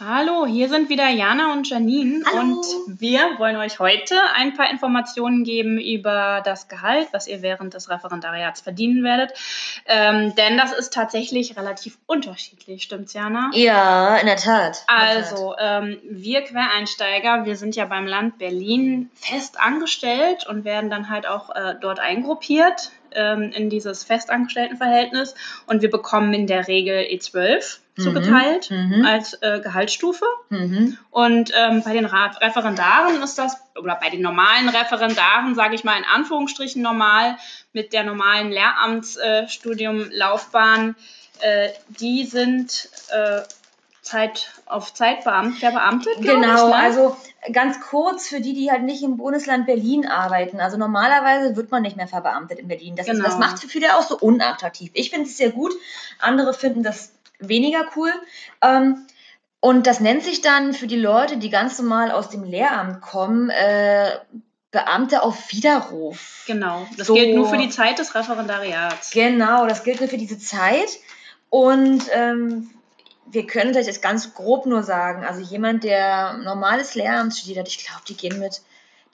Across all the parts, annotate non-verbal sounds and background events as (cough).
Hallo, hier sind wieder Jana und Janine Hallo. und wir wollen euch heute ein paar Informationen geben über das Gehalt, was ihr während des Referendariats verdienen werdet. Ähm, denn das ist tatsächlich relativ unterschiedlich, stimmt's, Jana? Ja, in der Tat. In der Tat. Also, ähm, wir Quereinsteiger, wir sind ja beim Land Berlin fest angestellt und werden dann halt auch äh, dort eingruppiert ähm, in dieses Festangestelltenverhältnis und wir bekommen in der Regel E12 zugeteilt mhm. als äh, Gehaltsstufe. Mhm. Und ähm, bei den Ra Referendaren ist das, oder bei den normalen Referendaren, sage ich mal in Anführungsstrichen normal, mit der normalen Lehramtsstudiumlaufbahn, äh, die sind äh, Zeit auf Zeit beamt, verbeamtet. Genau, ich, ne? also ganz kurz für die, die halt nicht im Bundesland Berlin arbeiten. Also normalerweise wird man nicht mehr verbeamtet in Berlin. Das, ist, Genau. das macht für viele auch so unattraktiv. Ich finde es sehr gut, andere finden das weniger cool. Ähm, und das nennt sich dann für die Leute, die ganz normal aus dem Lehramt kommen, äh, Beamte auf Widerruf. Genau, das So. gilt nur für die Zeit des Referendariats. Genau, das gilt nur für diese Zeit. Und ähm, wir können vielleicht jetzt ganz grob nur sagen, also jemand, der normales Lehramt studiert hat, ich glaube, die gehen mit,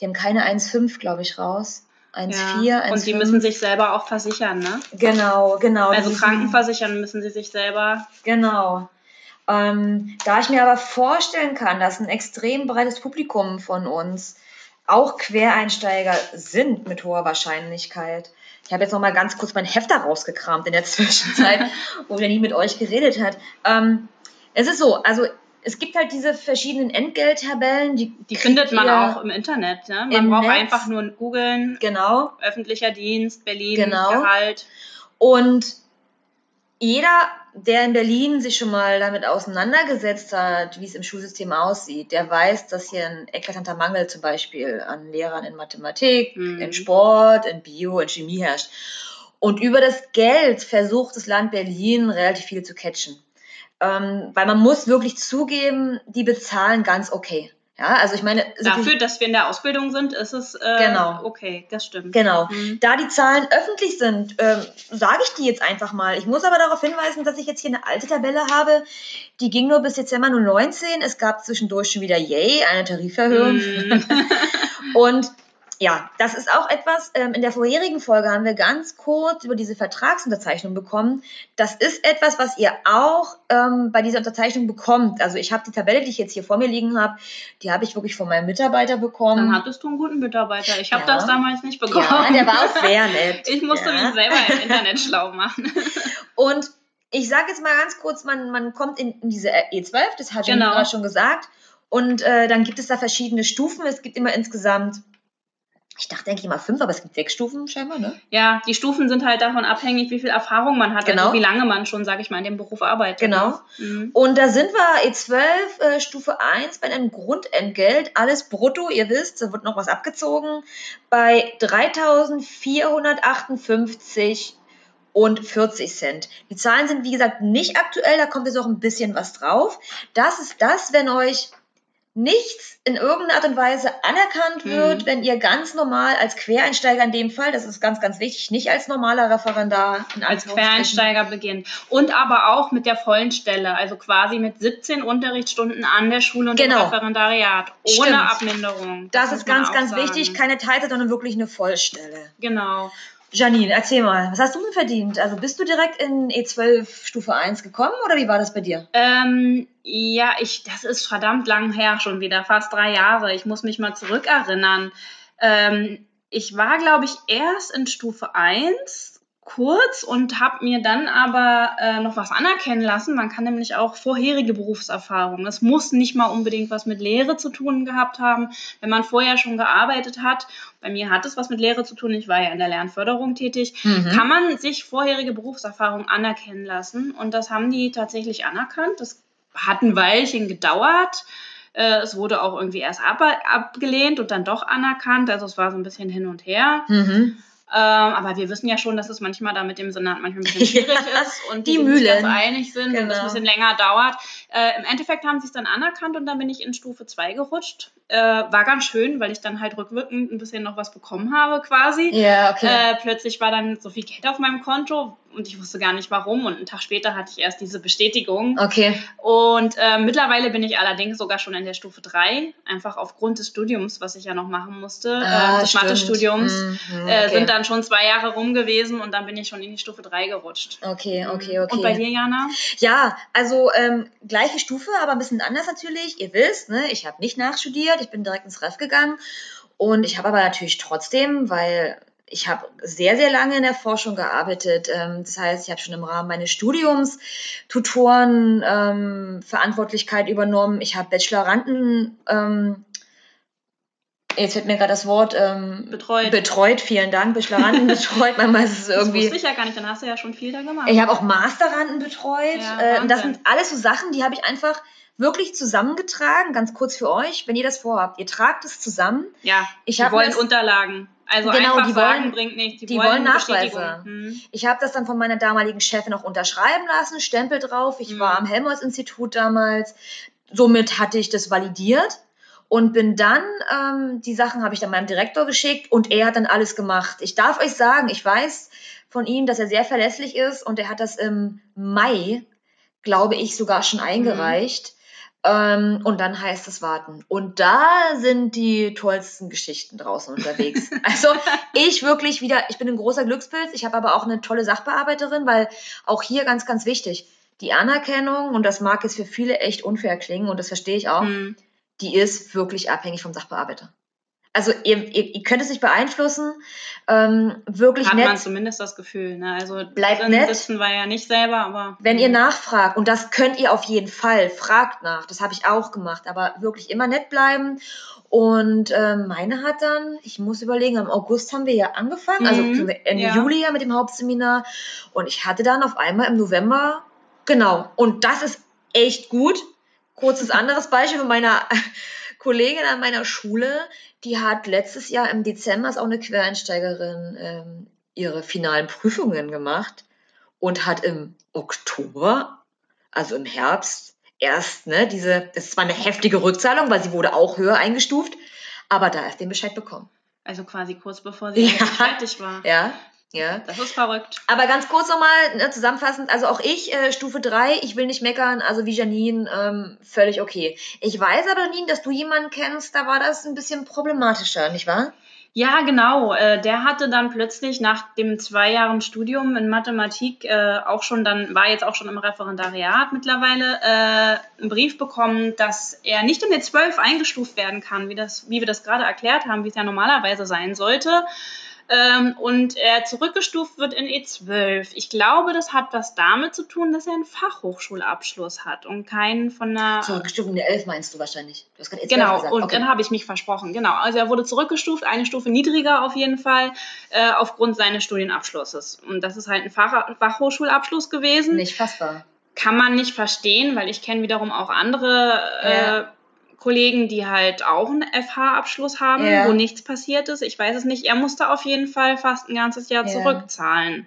die haben keine 1,5, glaube ich, raus. 1,4, Ja. 1,5. Und die müssen sich selber auch versichern, ne? Genau, genau. Also krankenversichern müssen sie sich selber. Genau. Ähm, da ich mir aber vorstellen kann, dass ein extrem breites Publikum von uns auch Quereinsteiger sind mit hoher Wahrscheinlichkeit. Ich habe jetzt noch mal ganz kurz mein Heft da rausgekramt in der (laughs) Zwischenzeit, wo der nie mit euch geredet hat. Ähm, es ist so, also es gibt halt diese verschiedenen Entgelttabellen, die, Die findet man auch im Internet. Ne? Man im braucht Netz. einfach nur googeln, Genau. öffentlicher Dienst, Berlin, Genau. Gehalt. Und jeder, der in Berlin sich schon mal damit auseinandergesetzt hat, wie es im Schulsystem aussieht, der weiß, dass hier ein eklatanter Mangel zum Beispiel an Lehrern in Mathematik, Mhm. in Sport, in Bio, in Chemie herrscht. Und über das Geld versucht das Land Berlin relativ viel zu catchen. Ähm, weil man muss wirklich zugeben, die bezahlen ganz okay. Ja, also ich meine, Dafür, dass wir in der Ausbildung sind, ist es äh, Genau. okay, das stimmt. Genau. Mhm. Da die Zahlen öffentlich sind, ähm, sage ich die jetzt einfach mal. Ich muss aber darauf hinweisen, dass ich jetzt hier eine alte Tabelle habe. Die ging nur bis Dezember 2019. Es gab zwischendurch schon wieder, yay, eine Tariferhöhung. Mhm. (laughs) Und ja, das ist auch etwas, ähm, in der vorherigen Folge haben wir ganz kurz über diese Vertragsunterzeichnung bekommen. Das ist etwas, was ihr auch ähm, bei dieser Unterzeichnung bekommt. Also ich habe die Tabelle, die ich jetzt hier vor mir liegen habe, die habe ich wirklich von meinem Mitarbeiter bekommen. Dann hattest du einen guten Mitarbeiter. Ich habe Ja. das damals nicht bekommen. ja, der war auch sehr (laughs) nett. Ich musste ja. mich selber im Internet schlau machen. (laughs) Und ich sage jetzt mal ganz kurz, man, man kommt in, in diese E12, das hat Genau. gerade schon gesagt. Und äh, dann gibt es da verschiedene Stufen. Es gibt immer insgesamt, ich dachte, denke ich mal fünf, aber es gibt sechs Stufen scheinbar, ne? Ja, die Stufen sind halt davon abhängig, wie viel Erfahrung man hat, Genau. also wie lange man schon, sag ich mal, in dem Beruf arbeitet. Genau. Mhm. Und da sind wir E12, äh, Stufe 1 bei einem Grundentgelt, alles brutto, ihr wisst, da wird noch was abgezogen, bei 3.458 und 40 Cent. Die Zahlen sind, wie gesagt, nicht aktuell, da kommt jetzt auch ein bisschen was drauf. Das ist das, wenn euch nichts in irgendeiner Art und Weise anerkannt Mhm. wird, wenn ihr ganz normal als Quereinsteiger in dem Fall, das ist ganz, ganz wichtig, nicht als normaler Referendar, als. Quereinsteiger beginnt. Und aber auch mit der vollen Stelle, also quasi mit 17 Unterrichtsstunden an der Schule und Genau. dem Referendariat, ohne Stimmt. Abminderung. Das muss ist ganz, ganz sagen. wichtig. Keine Teilzeit, sondern wirklich eine Vollstelle. Genau. Janine, erzähl mal, was hast du denn verdient? Also bist du direkt in E12 Stufe 1 gekommen oder wie war das bei dir? Ähm, ja, ich, das ist verdammt lang her schon wieder, fast drei Jahre. Ich muss mich mal zurückerinnern. Ähm, ich war, glaube ich, erst in Stufe 1 kurz und habe mir dann aber äh, noch was anerkennen lassen. Man kann nämlich auch vorherige Berufserfahrung. Es muss nicht mal unbedingt was mit Lehre zu tun gehabt haben, wenn man vorher schon gearbeitet hat. Bei mir hat es was mit Lehre zu tun. Ich war ja in der Lernförderung tätig. Mhm. Kann man sich vorherige Berufserfahrung anerkennen lassen? Und das haben die tatsächlich anerkannt. Das hat ein Weilchen gedauert. Äh, Es wurde auch irgendwie erst ab, abgelehnt und dann doch anerkannt. Also es war so ein bisschen hin und her. Mhm. Ähm, aber wir wissen ja schon, dass es manchmal da mit dem Senat manchmal ein bisschen (laughs) schwierig ist und die die sich Mühlen. ganz einig sind und es Genau. ein bisschen länger dauert. Äh, Im Endeffekt haben sie es dann anerkannt und dann bin ich in Stufe 2 gerutscht. Äh, war ganz schön, weil ich dann halt rückwirkend ein bisschen noch was bekommen habe quasi. Ja, okay. Äh, plötzlich war dann so viel Geld auf meinem Konto und ich wusste gar nicht warum. Und einen Tag später hatte ich erst diese Bestätigung. Okay. Und äh, mittlerweile bin ich allerdings sogar schon in der Stufe 3, einfach aufgrund des Studiums, was ich ja noch machen musste, Ah, äh, des. Mathestudiums. Mhm, Äh, okay. sind dann schon zwei Jahre rum gewesen und dann bin ich schon in die Stufe 3 gerutscht. Okay, okay, okay. Und bei dir, Jana? Ja, also ähm, gleiche Stufe, aber ein bisschen anders natürlich. Ihr wisst, ne, ich habe nicht nachstudiert, ich bin direkt ins Ref gegangen. Und ich habe aber natürlich trotzdem, weil ich habe sehr, sehr lange in der Forschung gearbeitet. Ähm, das heißt, ich habe schon im Rahmen meines Studiums Tutoren ähm, Verantwortlichkeit übernommen. Ich habe Bacheloranden, ähm, jetzt fällt mir gerade das Wort, ähm, Betreut. betreut. Vielen Dank, Bacheloranden (laughs) betreut. Manchmal ist es Das irgendwie... wusste ich ja gar nicht, dann hast du ja schon viel da gemacht. Ich habe auch Masteranden betreut. Ja, äh, und das sind alles so Sachen, die habe ich einfach wirklich zusammengetragen. Ganz kurz für euch, wenn ihr das vorhabt. Ihr tragt es zusammen. ja, Ich hab wollen das- Unterlagen. Also Genau, einfach die sagen wollen- bringt nichts. Die, die wollen, wollen. Nachweise. Hm. Ich habe das dann von meiner damaligen Chefin auch unterschreiben lassen, Stempel drauf. Ich Mhm. war am Helmholtz-Institut damals. Somit hatte ich das validiert. Und bin dann, ähm, die Sachen habe ich dann meinem Direktor geschickt und er hat dann alles gemacht. Ich darf euch sagen, ich weiß von ihm, dass er sehr verlässlich ist und er hat das im Mai, glaube ich, sogar schon eingereicht. Ähm, und dann heißt es warten. Und da sind die tollsten Geschichten draußen unterwegs. (laughs) also ich wirklich wieder, ich bin ein großer Glückspilz, ich habe aber auch eine tolle Sachbearbeiterin, weil auch hier ganz, ganz wichtig, die Anerkennung, und das mag jetzt für viele echt unfair klingen, und das verstehe ich auch, Hm. die ist wirklich abhängig vom Sachbearbeiter. Also ihr, ihr, ihr könnt es nicht beeinflussen, ähm, wirklich Hat nett. man zumindest das Gefühl. Ne? Also Bleibt nett. sitzen wir ja nicht selber, aber Wenn ihr nachfragt, und das könnt ihr auf jeden Fall, fragt nach, das habe ich auch gemacht, aber wirklich immer nett bleiben. Und ähm, meine hat dann, ich muss überlegen, im August haben wir ja angefangen, also Mhm, Ende ja. Juli ja mit dem Hauptseminar. Und ich hatte dann auf einmal im November, genau, und das ist echt gut. Kurzes anderes Beispiel von meiner (laughs) Kollegin an meiner Schule, die hat letztes Jahr im Dezember, ist auch eine Quereinsteigerin, ähm, ihre finalen Prüfungen gemacht und hat im Oktober, also im Herbst, erst, ne, diese, das war eine heftige Rückzahlung, weil sie wurde auch höher eingestuft, aber da erst den Bescheid bekommen. also quasi kurz bevor sie Ja. fertig war. Ja, ja. Das ist verrückt. Aber ganz kurz nochmal ne, zusammenfassend, also auch ich, äh, Stufe 3, ich will nicht meckern, also wie Janine, ähm, völlig okay. Ich weiß aber, Janine, dass du jemanden kennst, da war das ein bisschen problematischer, nicht wahr? Ja, genau. Äh, der hatte dann plötzlich nach dem zwei Jahren Studium in Mathematik äh, auch schon dann, war jetzt auch schon im Referendariat mittlerweile, äh, einen Brief bekommen, dass er nicht in die 12 eingestuft werden kann, wie, das, wie wir das gerade erklärt haben, wie es ja normalerweise sein sollte. Ähm, und er zurückgestuft wird in E12. Ich glaube, das hat was damit zu tun, dass er einen Fachhochschulabschluss hat und keinen von einer Zurückgestuft in der 11 meinst du wahrscheinlich. Du hast gerade E12 Genau, gesagt. und okay. dann habe ich mich versprochen. Genau, also er wurde zurückgestuft, eine Stufe niedriger auf jeden Fall, äh, aufgrund seines Studienabschlusses. Und das ist halt ein Fach Fachhochschulabschluss gewesen. Nicht fassbar. Kann man nicht verstehen, weil ich kenne wiederum auch andere äh, Ja. Kollegen, die halt auch einen FH-Abschluss haben, Ja. wo nichts passiert ist. Ich weiß es nicht. Er musste auf jeden Fall fast ein ganzes Jahr Ja. zurückzahlen.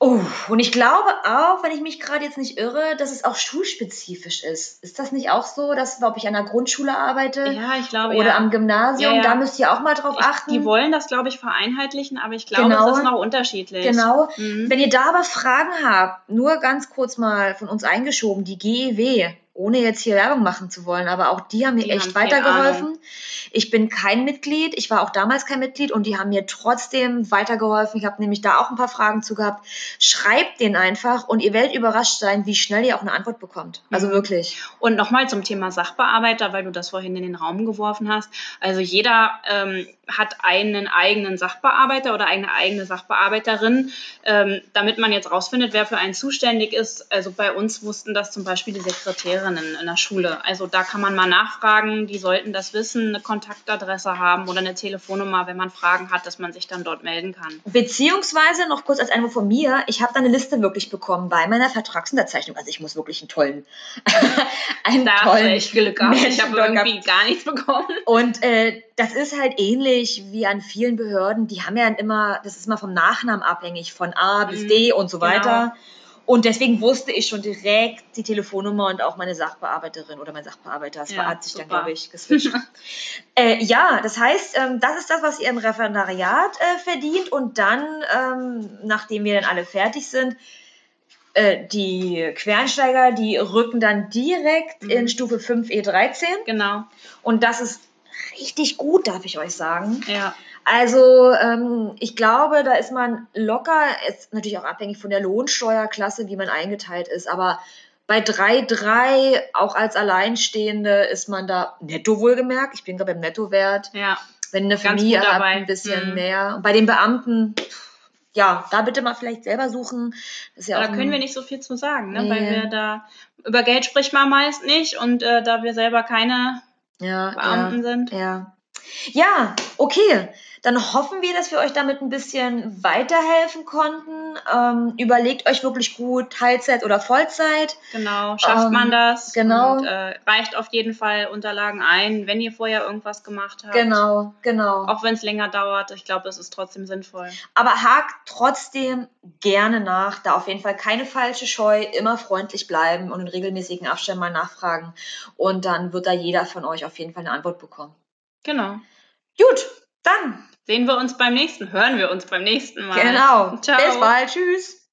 Oh, und ich glaube auch, wenn ich mich gerade jetzt nicht irre, dass es auch schulspezifisch ist. Ist das nicht auch so, dass, ob ich an der Grundschule arbeite Ja, ich glaube oder ja. am Gymnasium, Ja, ja. da müsst ihr auch mal drauf Ich, achten. die wollen das, glaube ich, vereinheitlichen, aber ich glaube, Genau. es ist noch unterschiedlich. Genau. Mhm. Wenn ihr da aber Fragen habt, nur ganz kurz mal von uns eingeschoben, die GEW, ohne jetzt hier Werbung machen zu wollen, aber auch die haben mir Die echt haben weitergeholfen. Ich bin kein Mitglied, ich war auch damals kein Mitglied und die haben mir trotzdem weitergeholfen. Ich habe nämlich da auch ein paar Fragen zu gehabt. Schreibt den einfach und ihr werdet überrascht sein, wie schnell ihr auch eine Antwort bekommt. Also Mhm. wirklich. Und nochmal zum Thema Sachbearbeiter, weil du das vorhin in den Raum geworfen hast. Also jeder ähm, hat einen eigenen Sachbearbeiter oder eine eigene Sachbearbeiterin, ähm, damit man jetzt rausfindet, wer für einen zuständig ist. Also bei uns wussten das zum Beispiel die Sekretärinnen in der Schule. Also da kann man mal nachfragen, die sollten das wissen, eine Kontaktadresse haben oder eine Telefonnummer, wenn man Fragen hat, dass man sich dann dort melden kann. Beziehungsweise noch kurz als Einwurf von mir, ich habe da eine Liste wirklich bekommen bei meiner Vertragsunterzeichnung. Also ich muss wirklich einen tollen, (laughs) einen Da tollen echt Glück gehabt. Ich habe irgendwie gehabt. gar nichts bekommen. Und äh, das ist halt ähnlich wie an vielen Behörden. Die haben ja immer, das ist immer vom Nachnamen abhängig, von A bis Mhm, D und so genau. Und deswegen wusste ich schon direkt die Telefonnummer und auch meine Sachbearbeiterin oder mein Sachbearbeiter. Das Ja, hat sich dann, super. glaube ich, geswitcht. (laughs) äh, ja, das heißt, ähm, das ist das, was ihr im Referendariat äh, verdient. Und dann, ähm, nachdem wir dann alle fertig sind, äh, die Quereinsteiger, die rücken dann direkt Mhm. in Stufe 5 E13. Genau. Und das ist richtig gut, darf ich euch sagen. Ja. Also ähm, ich glaube, da ist man locker, ist natürlich auch abhängig von der Lohnsteuerklasse, wie man eingeteilt ist, aber bei 3,3, auch als Alleinstehende, ist man da netto wohlgemerkt. Ich bin gerade beim Nettowert. Ja. Wenn eine Familie dabei. ein bisschen Mhm. mehr. Und bei den Beamten, ja, da bitte mal vielleicht selber suchen. Ja Da können wir nicht so viel zu sagen, ne? Nee. weil wir da über Geld spricht man meist nicht und äh, da wir selber keine ja, Beamten sind. Ja. ja. Ja, okay. Dann hoffen wir, dass wir euch damit ein bisschen weiterhelfen konnten. Ähm, überlegt euch wirklich gut, Teilzeit oder Vollzeit. Genau, schafft Ähm, man das. genau. Und, äh, reicht auf jeden Fall Unterlagen ein, wenn ihr vorher irgendwas gemacht habt. Genau, genau. Auch wenn es länger dauert, ich glaube, es ist trotzdem sinnvoll. Aber hakt trotzdem gerne nach. Da auf jeden Fall keine falsche Scheu. Immer freundlich bleiben und in regelmäßigen Abständen mal nachfragen. Und dann wird da jeder von euch auf jeden Fall eine Antwort bekommen. Genau. Gut, dann. Sehen wir uns beim nächsten, hören wir uns beim nächsten Mal. Genau. Ciao. Bis bald. Tschüss.